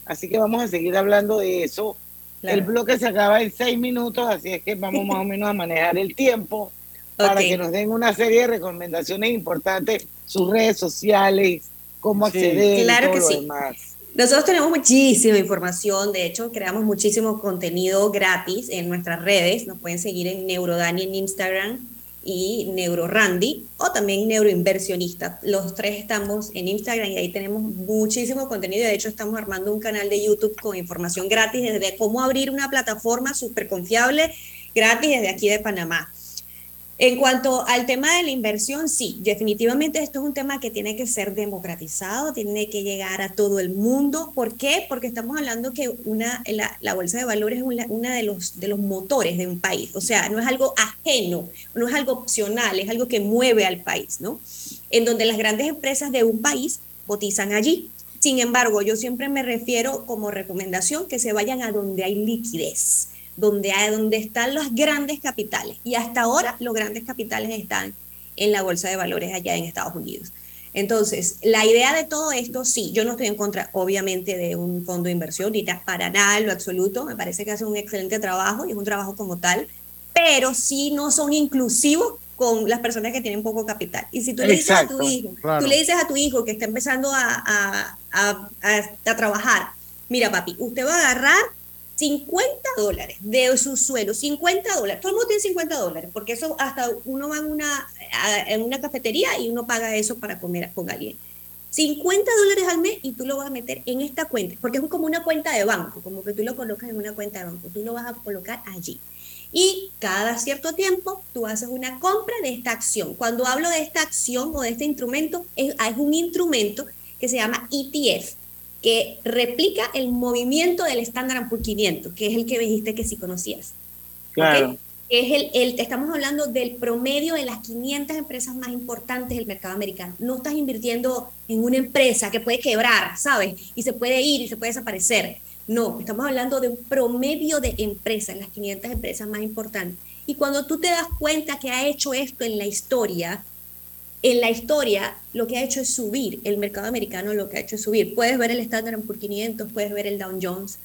Así que vamos a seguir hablando de eso. El bloque se acaba en seis minutos, así es que vamos más o menos a manejar el tiempo para que nos den una serie de recomendaciones importantes, sus redes sociales, cómo acceder claro y todo que lo sí. demás. Nosotros tenemos muchísima información, de hecho creamos muchísimo contenido gratis en nuestras redes, nos pueden seguir en Neurodani en Instagram y NeuroRandy o también Neuroinversionista. Los tres estamos en Instagram y ahí tenemos muchísimo contenido, de hecho estamos armando un canal de YouTube con información gratis desde cómo abrir una plataforma súper confiable gratis desde aquí de Panamá. En cuanto al tema de la inversión, sí, definitivamente esto es un tema que tiene que ser democratizado, tiene que llegar a todo el mundo. ¿Por qué? Porque estamos hablando que una, la, bolsa de valores es una, de, los, de los motores de un país. O sea, no es algo ajeno, no es algo opcional, es algo que mueve al país, ¿no? En donde las grandes empresas de un país cotizan allí. Sin embargo, yo siempre me refiero como recomendación que se vayan a donde hay liquidez donde, hay, donde están los grandes capitales. Y hasta ahora los grandes capitales están en la bolsa de valores allá en Estados Unidos. Entonces, la idea de todo esto, sí, yo no estoy en contra, obviamente, de un fondo de inversión, ni para nada, en lo absoluto, me parece que hace un excelente trabajo y es un trabajo como tal, pero sí no son inclusivos con las personas que tienen poco capital. Y si tú le dices a tu hijo, tú le dices a tu hijo que está empezando a, a, a trabajar, mira papi, usted va a agarrar 50 dólares de su suelo, 50 dólares. Todo el mundo tiene 50 dólares, porque eso hasta uno va en una, en una cafetería y uno paga eso para comer con alguien. 50 dólares al mes y tú lo vas a meter en esta cuenta, porque es como una cuenta de banco, como que tú lo colocas en una cuenta de banco, tú lo vas a colocar allí. Y cada cierto tiempo tú haces una compra de esta acción. Cuando hablo de esta acción o de este instrumento, es, es un instrumento que se llama ETF, que replica el movimiento del Standard Poor's 500, que es el que dijiste que sí conocías. Claro. Es el, el, estamos hablando del promedio de las 500 empresas más importantes del mercado americano. No estás invirtiendo en una empresa que puede quebrar, ¿sabes? Y se puede ir y se puede desaparecer. No, estamos hablando de un promedio de empresas, las 500 empresas más importantes. Y cuando tú te das cuenta que ha hecho esto en la historia, en la historia lo que ha hecho es subir, el mercado americano lo que ha hecho es subir. Puedes ver el Standard Poor's 500, puedes ver el Dow Jones,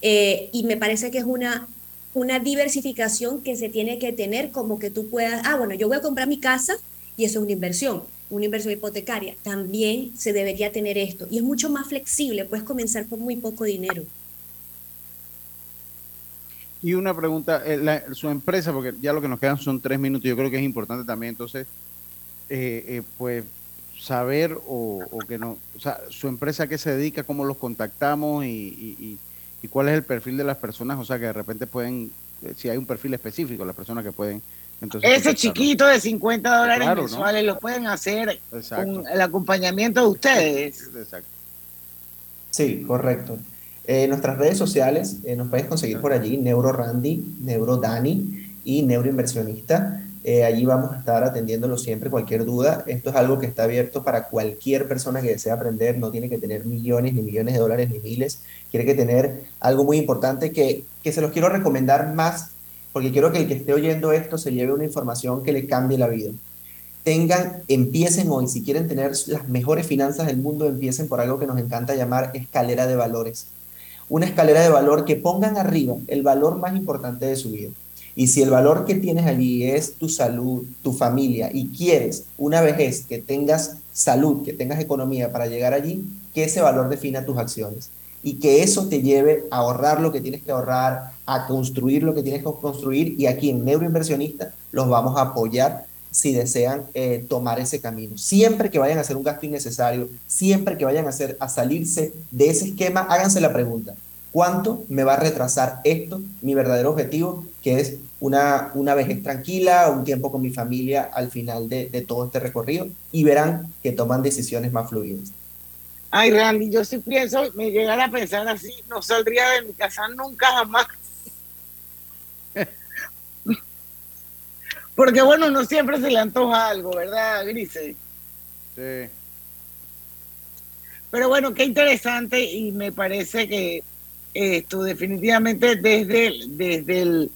eh, y me parece que es una, una diversificación que se tiene que tener como que tú puedas, ah, bueno, yo voy a comprar mi casa y eso es una inversión, una inversión hipotecaria. También se debería tener esto y es mucho más flexible, puedes comenzar con muy poco dinero. Y una pregunta, eh, su empresa, porque ya lo que nos quedan son tres minutos, yo creo que es importante también, entonces, eh, eh, pues saber o, que no, o sea, su empresa a qué se dedica, cómo los contactamos y, y, cuál es el perfil de las personas, o sea, que de repente pueden, eh, si hay un perfil específico, las personas que pueden. Entonces, Ese chiquito de 50 dólares mensuales lo pueden hacer con el acompañamiento de ustedes. Exacto. Sí, correcto. nuestras redes sociales nos puedes conseguir por allí, NeuroRandy, NeuroDani y Neuroinversionista. Eh, allí vamos a estar atendiéndolo siempre, cualquier duda. Esto es algo que está abierto para cualquier persona que desea aprender. No tiene que tener millones, ni millones de dólares, ni miles. Quiere que tener algo muy importante que, que se los quiero recomendar más, porque quiero que el que esté oyendo esto se lleve una información que le cambie la vida. Tengan, empiecen hoy, si quieren tener las mejores finanzas del mundo, empiecen por algo que nos encanta llamar escalera de valores. Una escalera de valor que pongan arriba el valor más importante de su vida y si el valor que tienes allí es tu salud, tu familia, y quieres una vejez que tengas salud, que tengas economía para llegar allí, que ese valor defina tus acciones. Y que eso te lleve a ahorrar lo que tienes que ahorrar, a construir lo que tienes que construir. Y aquí en Neuroinversionista los vamos a apoyar si desean eh, tomar ese camino. Siempre que vayan a hacer un gasto innecesario, siempre que vayan a, hacer, a salirse de ese esquema, háganse la pregunta, ¿Cuánto me va a retrasar esto, mi verdadero objetivo, que es una, una vejez tranquila, un tiempo con mi familia al final de, todo este recorrido? Y verán que toman decisiones más fluidas. Ay, Randy, yo sí pienso, me llegara a pensar así, no saldría de mi casa nunca jamás. Porque bueno, no siempre se le antoja algo, ¿verdad, Grise? Sí. Pero bueno, qué interesante y me parece que esto definitivamente desde, desde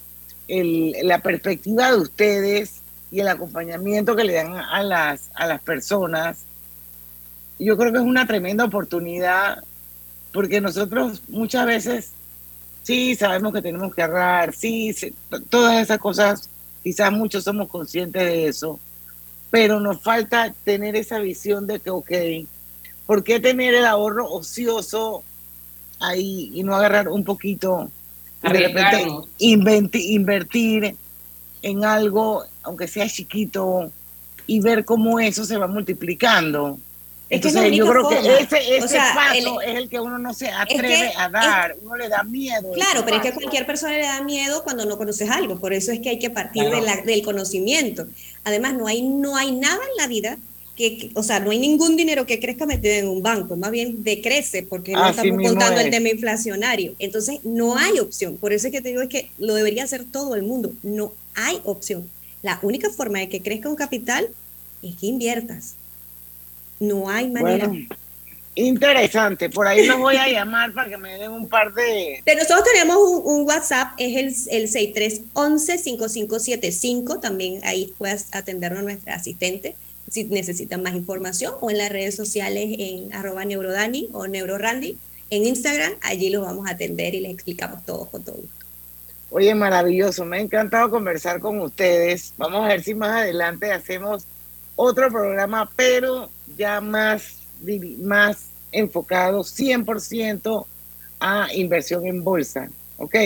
la perspectiva de ustedes y el acompañamiento que le dan a las, a las personas, yo creo que es una tremenda oportunidad porque nosotros muchas veces sí sabemos que tenemos que ahorrar, sí, todas esas cosas, quizás muchos somos conscientes de eso, pero nos falta tener esa visión de que, ok, ¿por qué tener el ahorro ocioso ahí y no agarrar un poquito de repente invertir en algo, aunque sea chiquito, y ver cómo eso se va multiplicando. Entonces, yo creo que ese, ese paso es el que uno no se atreve a dar, uno le da miedo. Claro, pero es que a cualquier persona le da miedo cuando no conoces algo, por eso es que hay que partir de la, del conocimiento. Además, no hay, no hay nada en la vida que, o sea, no hay ningún dinero que crezca metido en un banco, más bien decrece porque no estamos contando el tema inflacionario. Entonces, no hay opción. Por eso es que te digo es que lo debería hacer todo el mundo. No hay opción. La única forma de que crezca un capital es que inviertas. No hay manera. interesante. Por ahí los voy a llamar para que me den un par de. De nosotros tenemos un, WhatsApp, es el, el 6311-5575. También ahí puedes atendernos nuestra asistente si necesitan más información o en las redes sociales en arroba neurodani o neurorandy en Instagram. Allí los vamos a atender y les explicamos todo con todo gusto. Oye, maravilloso. Me ha encantado conversar con ustedes. Vamos a ver si más adelante hacemos otro programa, pero ya más, más enfocado 100% a inversión en bolsa. ¿Ok?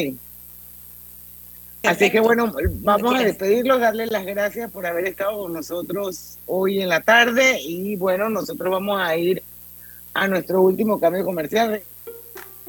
Así que bueno, vamos a despedirlos, darle las gracias por haber estado con nosotros hoy en la tarde y bueno, nosotros vamos a ir a nuestro último cambio comercial.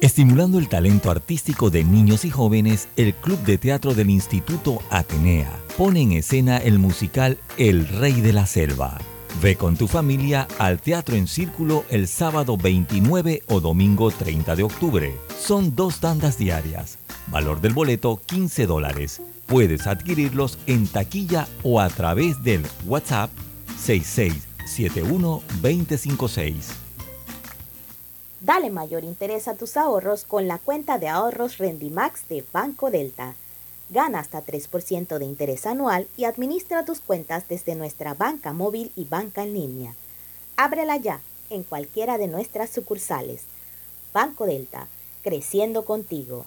Estimulando el talento artístico de niños y jóvenes, el Club de Teatro del Instituto Atenea pone en escena el musical El Rey de la Selva. Ve con tu familia al Teatro en Círculo el sábado 29 o domingo 30 de octubre. Son dos tandas diarias. Valor del boleto 15 dólares. Puedes adquirirlos en taquilla o a través del WhatsApp 6671 256. Dale mayor interés a tus ahorros con la cuenta de ahorros Rendimax de Banco Delta. Gana hasta 3% de interés anual y administra tus cuentas desde nuestra banca móvil y banca en línea. Ábrela ya en cualquiera de nuestras sucursales. Banco Delta, creciendo contigo.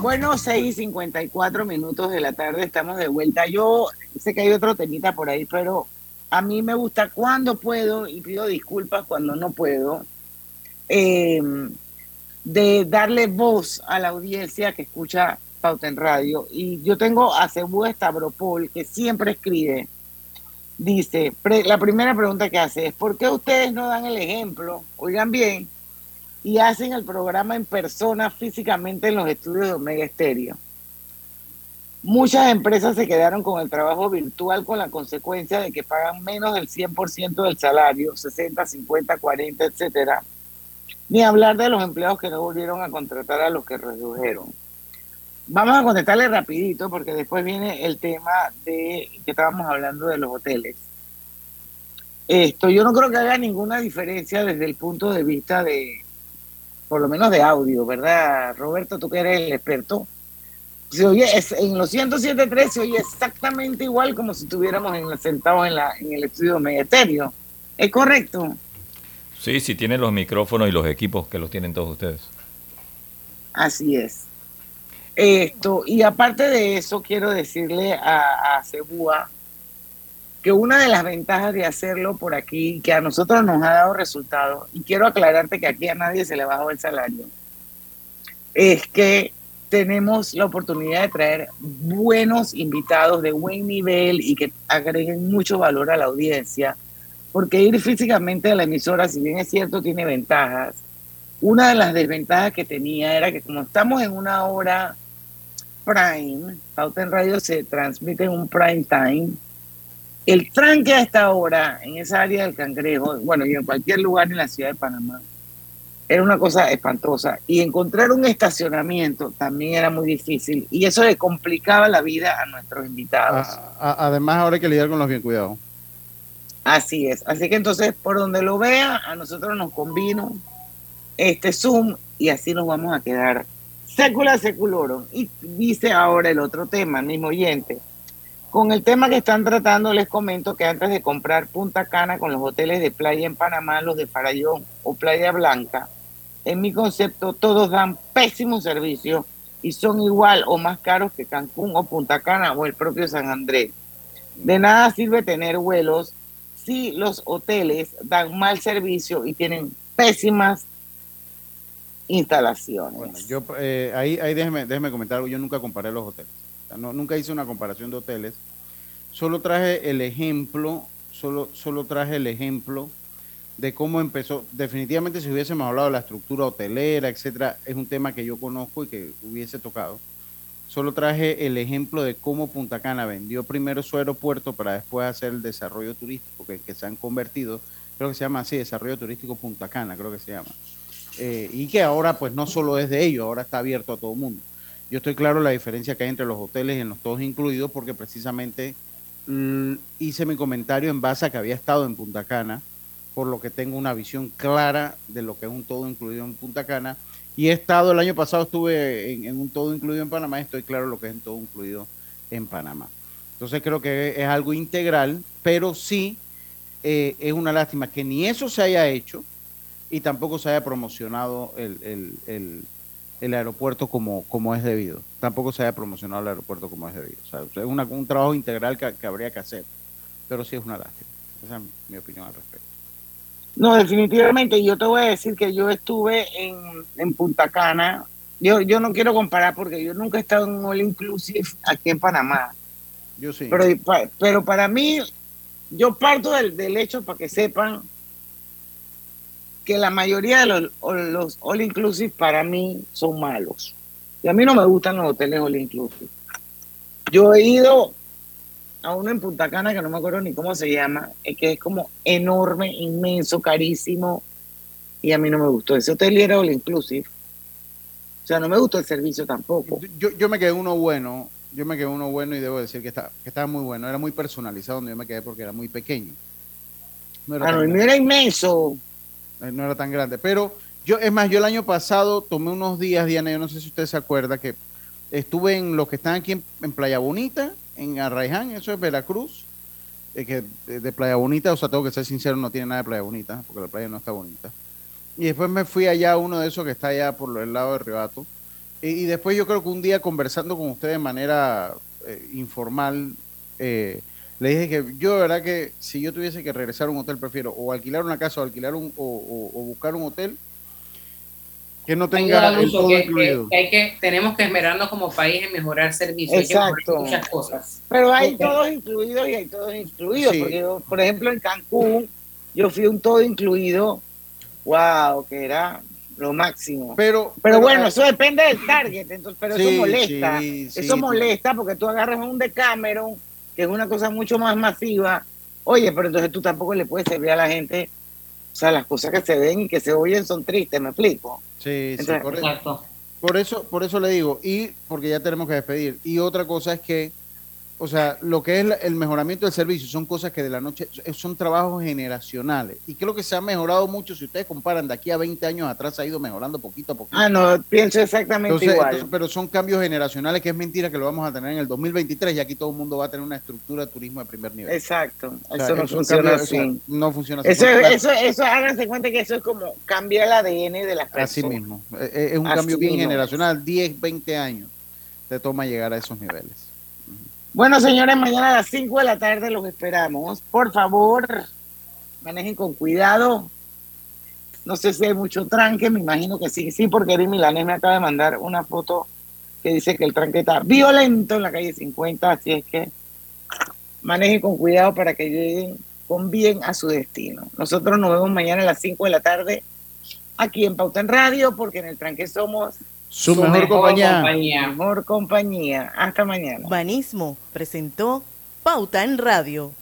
Bueno, 6:54 minutos de la tarde, estamos de vuelta. Yo sé que hay otro temita por ahí, pero a mí me gusta cuando puedo, y pido disculpas cuando no puedo, em, de darle voz a la audiencia que escucha Pauta en Radio. Y yo tengo a Cebú Stavropol, que siempre escribe, dice, la primera pregunta que hace es, ¿por qué ustedes no dan el ejemplo, oigan bien, y hacen el programa en persona físicamente en los estudios de Omega Estéreo? Muchas empresas se quedaron con el trabajo virtual con la consecuencia de que pagan menos del 100% del salario, 60, 50, 40, etcétera. Ni hablar de los empleados que no volvieron a contratar a los que redujeron. Vamos a contestarle rapidito porque después viene el tema de que estábamos hablando de los hoteles. Esto, yo no creo que haya ninguna diferencia desde el punto de vista de, por lo menos de audio, ¿verdad? Roberto, tú que eres el experto se oye, en los 107.3 se oye exactamente igual como si estuviéramos en, sentados en, la, en el estudio Megaterio. ¿Es correcto? Sí, sí, tiene los micrófonos y los equipos que los tienen todos ustedes. Así es. Esto, y aparte de eso, quiero decirle a, a Cebúa que una de las ventajas de hacerlo por aquí, que a nosotros nos ha dado resultados, y quiero aclararte que aquí a nadie se le bajó el salario, es que tenemos la oportunidad de traer buenos invitados de buen nivel y que agreguen mucho valor a la audiencia, porque ir físicamente a la emisora, si bien es cierto, tiene ventajas, una de las desventajas que tenía era que como estamos en una hora prime, Pauta Radio se transmite en un prime time, el tranque a esta hora en esa área del Cangrejo, bueno, y en cualquier lugar en la ciudad de Panamá, era una cosa espantosa. Y encontrar un estacionamiento también era muy difícil. Y eso le complicaba la vida a nuestros invitados. además, ahora hay que lidiar con los bien cuidados. Así es. Así que entonces, por donde lo vea, a nosotros nos convino este Zoom y así nos vamos a quedar. Sécula seculorum. Y dice ahora el otro tema, mismo oyente. Con el tema que están tratando, les comento que antes de comprar Punta Cana con los hoteles de playa en Panamá, los de Farallón o Playa Blanca, en mi concepto, todos dan pésimo servicio y son igual o más caros que Cancún o Punta Cana o el propio San Andrés. De nada sirve tener vuelos si los hoteles dan mal servicio y tienen pésimas instalaciones. Bueno, yo eh, ahí, ahí déjeme, déjeme comentar algo. Yo nunca comparé los hoteles. Nunca hice una comparación de hoteles. Solo traje el ejemplo, solo, solo traje el ejemplo de cómo empezó. Definitivamente, si hubiésemos hablado de la estructura hotelera, etcétera, es un tema que yo conozco y que hubiese tocado. Solo traje el ejemplo de cómo Punta Cana vendió primero su aeropuerto para después hacer el desarrollo turístico que, se han convertido, creo que se llama así, Desarrollo Turístico Punta Cana, creo que se llama. Eh, y que ahora pues no solo es de ellos, ahora está abierto a todo el mundo. Yo estoy claro la diferencia que hay entre los hoteles y en los todos incluidos porque precisamente mm, hice mi comentario en base a que había estado en Punta Cana por lo que tengo una visión clara de lo que es un todo incluido en Punta Cana. Y he estado, el año pasado estuve en, un todo incluido en Panamá y estoy claro lo que es un todo incluido en Panamá. Entonces creo que es algo integral, pero sí eh, es una lástima que ni eso se haya hecho y tampoco se haya promocionado el, aeropuerto como, como es debido. Tampoco se haya promocionado el aeropuerto como es debido. O sea, es un trabajo integral que, que habría que hacer, pero sí es una lástima. Esa es mi opinión al respecto. No, definitivamente. Yo te voy a decir que yo estuve en, Punta Cana. Yo, yo no quiero comparar porque yo nunca he estado en un All Inclusive aquí en Panamá. Yo sí. Pero, pero para mí, yo parto del, del hecho para que sepan que la mayoría de los, los All Inclusive para mí son malos. Y a mí no me gustan los hoteles All Inclusive. Yo he ido a uno en Punta Cana que no me acuerdo ni cómo se llama, es que es como enorme, inmenso, carísimo, y a mí no me gustó. Ese hotel era all inclusive. O sea, no me gustó el servicio tampoco. Yo, yo me quedé uno bueno, yo me quedé uno bueno y debo decir que, está, que estaba muy bueno. Era muy personalizado donde yo me quedé porque era muy pequeño. No era, ah, era inmenso. Eh, no era tan grande. Pero yo, es más, yo el año pasado tomé unos días, Diana, yo no sé si usted se acuerda, que estuve en los que están aquí en Playa Bonita, en Arraiján, eso es Veracruz, eh, que de, Playa Bonita, o sea, tengo que ser sincero, no tiene nada de Playa Bonita, porque la playa no está bonita. Y después me fui allá a uno de esos que está allá por el lado de Ribato. Y, después yo creo que un día conversando con usted de manera eh, informal, eh, le dije que yo de verdad que si yo tuviese que regresar a un hotel, prefiero o alquilar una casa o alquilar un, o, buscar un hotel que no tenga el todo incluido. Que, hay que, tenemos que esmerarnos como país en mejorar servicios. Exacto. muchas cosas. Pero hay todos incluidos y hay todos incluidos. Porque, por ejemplo, en Cancún, yo fui un todo incluido. Wow, que era lo máximo. Pero, pero, bueno, eso depende del target, entonces, pero eso molesta. eso molesta porque tú agarras un Decameron, que es una cosa mucho más masiva. Oye, pero entonces tú tampoco le puedes servir a la gente. O sea, las cosas que se ven y que se oyen son tristes, ¿me explico? Sí, sí, por, por eso, por eso le digo, y porque ya tenemos que despedir. Y otra cosa es que o sea, lo que es el mejoramiento del servicio son cosas que de la noche son trabajos generacionales. Y creo que se ha mejorado mucho. Si ustedes comparan de aquí a 20 años atrás, ha ido mejorando poquito a poquito. Ah, no, pienso exactamente igual. pero son cambios generacionales que es mentira que lo vamos a tener en el 2023 y aquí todo el mundo va a tener una estructura de turismo de primer nivel. Exacto. eso no funciona así. no funciona así. Eso, eso, eso, háganse cuenta que eso es como cambiar el ADN de las personas. Así mismo. E, e, es un cambio bien generacional. 10, 20 años te toma llegar a esos niveles. Bueno, señores, mañana a las 5 de la tarde los esperamos. Por favor, manejen con cuidado. No sé si hay mucho tranque, me imagino que sí, sí, porque Eri Milanés me acaba de mandar una foto que dice que el tranque está violento en la calle 50, así es que manejen con cuidado para que lleguen con bien a su destino. Nosotros nos vemos mañana a las 5 de la tarde aquí en Pauta en Radio, porque en el tranque somos su, mejor, compañía. Mejor compañía. Hasta mañana. Banismo presentó Pauta en Radio.